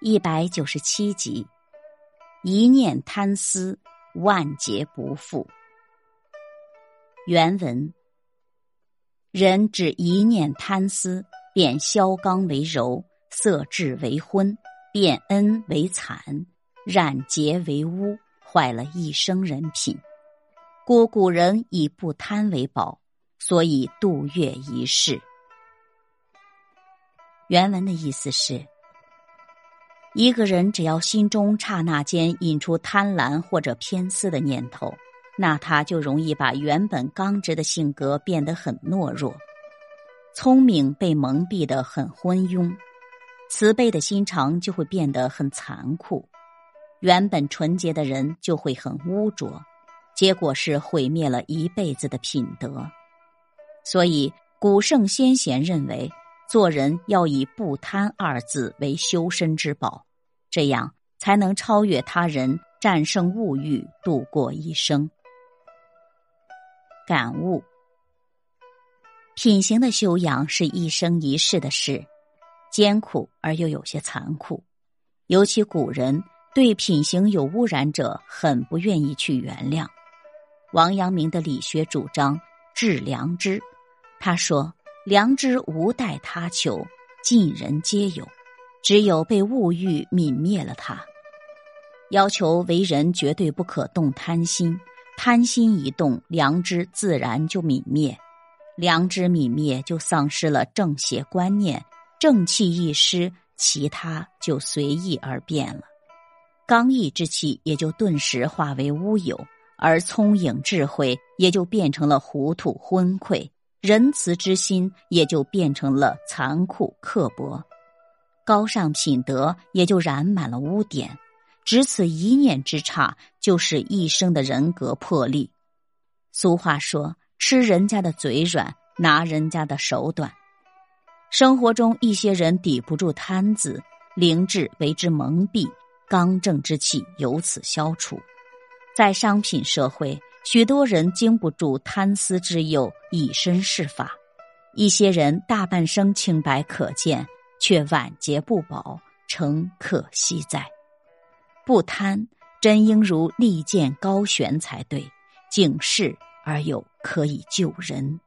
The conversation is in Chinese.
一百九十七集，一念贪思，万劫不复。原文：人只一念贪思，便削刚为柔，色质为昏，变恩为惨，染洁为污，坏了一生人品。故古人以不贪为宝，所以度月一世。原文的意思是：一个人只要心中刹那间引出贪婪或者偏私的念头，那他就容易把原本刚直的性格变得很懦弱，聪明被蒙蔽的很昏庸，慈悲的心肠就会变得很残酷，原本纯洁的人就会很污浊，结果是毁灭了一辈子的品德。所以古圣先贤认为。做人要以不贪二字为修身之宝，这样才能超越他人，战胜物欲，度过一生。感悟：品行的修养是一生一世的事，艰苦而又有些残酷。尤其古人对品行有污染者，很不愿意去原谅。王阳明的理学主张致良知，他说。良知无待他求，尽人皆有，只有被物欲泯灭了他。要求为人绝对不可动贪心，贪心一动，良知自然就泯灭。良知泯灭，就丧失了正邪观念，正气一失，其他就随意而变了。刚毅之气也就顿时化为乌有，而聪颖智慧也就变成了糊涂昏聩。仁慈之心也就变成了残酷刻薄，高尚品德也就染满了污点，只此一念之差，就是一生的人格破裂。俗话说：“吃人家的嘴软，拿人家的手短。”生活中一些人抵不住贪字，灵智为之蒙蔽，刚正之气由此消除。在商品社会。许多人经不住贪私之诱，以身试法；一些人大半生清白可见，却晚节不保，诚可惜哉。不贪，真应如利剑高悬才对，警示而又可以救人。